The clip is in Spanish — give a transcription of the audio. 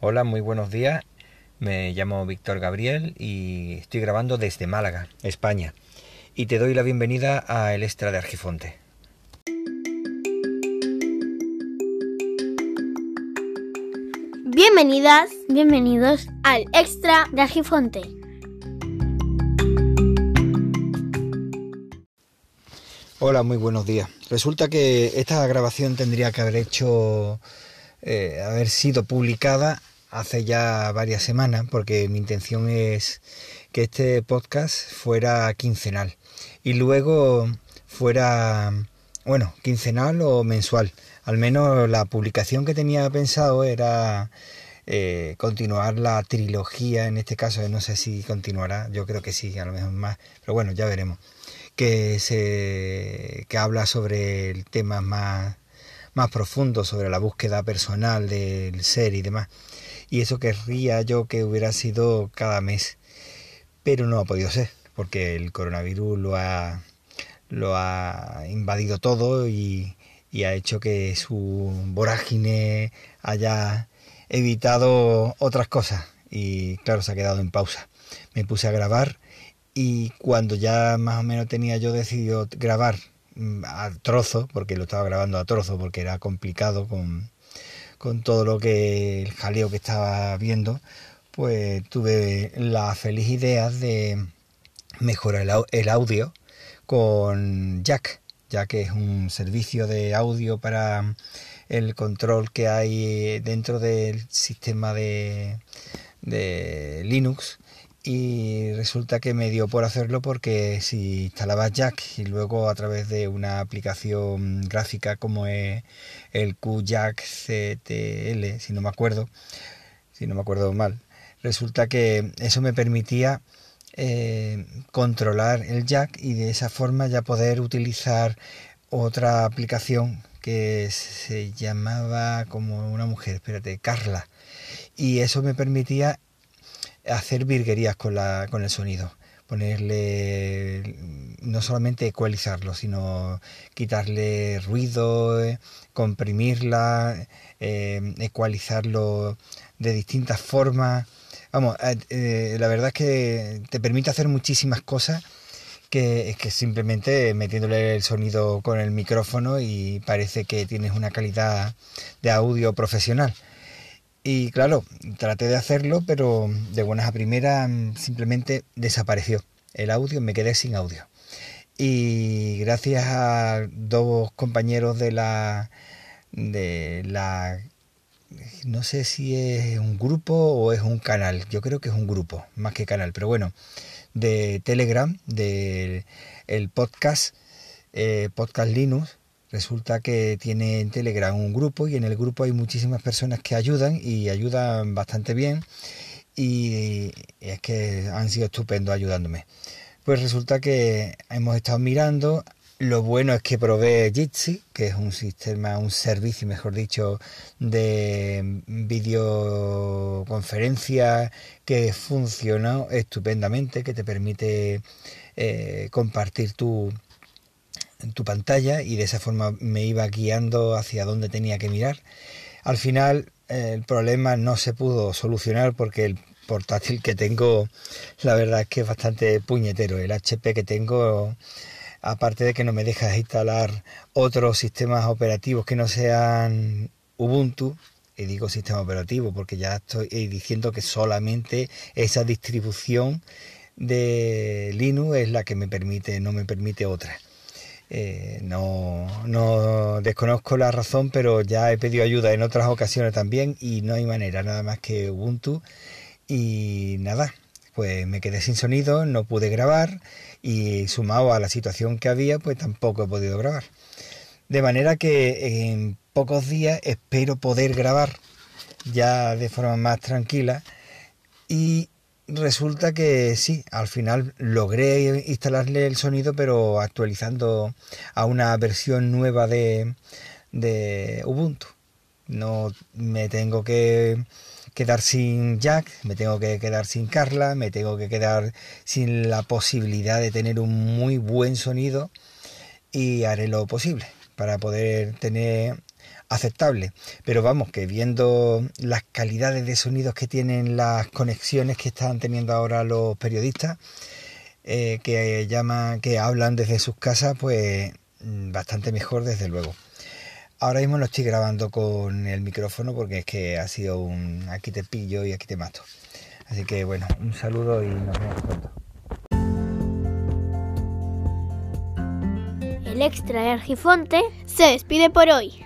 Hola, muy buenos días. Me llamo Víctor Gabriel y estoy grabando desde Málaga, España. Y te doy la bienvenida a El Extra de Argifonte. Bienvenidas, bienvenidos al Extra de Argifonte. Hola, muy buenos días. Resulta que esta grabación tendría que haber hecho, eh, haber sido publicada hace ya varias semanas, porque mi intención es que este podcast fuera quincenal y luego fuera, bueno, quincenal o mensual. Al menos la publicación que tenía pensado era eh, continuar la trilogía, en este caso no sé si continuará, yo creo que sí, a lo mejor más, pero bueno, ya veremos que, se, que habla sobre el tema más, más profundo, sobre la búsqueda personal del ser y demás. Y eso querría yo que hubiera sido cada mes, pero no ha podido ser, porque el coronavirus lo ha, lo ha invadido todo y, y ha hecho que su vorágine haya evitado otras cosas y claro, se ha quedado en pausa. Me puse a grabar y cuando ya más o menos tenía yo decidido grabar a trozo, porque lo estaba grabando a trozo, porque era complicado con, con todo lo que el jaleo que estaba viendo, pues tuve la feliz idea de mejorar el audio con Jack, ya que es un servicio de audio para el control que hay dentro del sistema de, de Linux y resulta que me dio por hacerlo porque si instalaba Jack y luego a través de una aplicación gráfica como es el QJack CTL, si no me acuerdo, si no me acuerdo mal, resulta que eso me permitía eh, controlar el jack y de esa forma ya poder utilizar otra aplicación que se llamaba como una mujer, espérate, Carla. Y eso me permitía hacer virguerías con, la, con el sonido. Ponerle, no solamente ecualizarlo, sino quitarle ruido, eh, comprimirla, eh, ecualizarlo de distintas formas. Vamos, eh, la verdad es que te permite hacer muchísimas cosas que es que simplemente metiéndole el sonido con el micrófono y parece que tienes una calidad de audio profesional. Y claro, traté de hacerlo, pero de buenas a primeras mm, simplemente desapareció el audio, me quedé sin audio. Y gracias a dos compañeros de la de la no sé si es un grupo o es un canal, yo creo que es un grupo, más que canal, pero bueno, de Telegram, del el podcast, eh, Podcast Linux, Resulta que tiene en Telegram un grupo y en el grupo hay muchísimas personas que ayudan y ayudan bastante bien y es que han sido estupendos ayudándome. Pues resulta que hemos estado mirando, lo bueno es que provee Jitsi, que es un sistema, un servicio, mejor dicho, de videoconferencia que funciona estupendamente, que te permite eh, compartir tu, en tu pantalla y de esa forma me iba guiando hacia dónde tenía que mirar. Al final el problema no se pudo solucionar porque el portátil que tengo la verdad es que es bastante puñetero. El HP que tengo aparte de que no me deja instalar otros sistemas operativos que no sean Ubuntu, y digo sistema operativo porque ya estoy diciendo que solamente esa distribución de Linux es la que me permite, no me permite otra. Eh, no, no desconozco la razón, pero ya he pedido ayuda en otras ocasiones también y no hay manera, nada más que Ubuntu. Y nada, pues me quedé sin sonido, no pude grabar y sumado a la situación que había, pues tampoco he podido grabar. De manera que en pocos días espero poder grabar ya de forma más tranquila y resulta que sí, al final logré instalarle el sonido, pero actualizando a una versión nueva de, de Ubuntu. No me tengo que quedar sin Jack, me tengo que quedar sin Carla, me tengo que quedar sin la posibilidad de tener un muy buen sonido y haré lo posible para poder tener aceptable. Pero vamos, que viendo las calidades de sonidos que tienen las conexiones que están teniendo ahora los periodistas, eh, que llaman, que hablan desde sus casas, pues mm, bastante mejor desde luego. Ahora mismo lo estoy grabando con el micrófono porque es que ha sido un aquí te pillo y aquí te mato. Así que bueno, un saludo y nos vemos pronto. El extra de Argifonte se despide por hoy.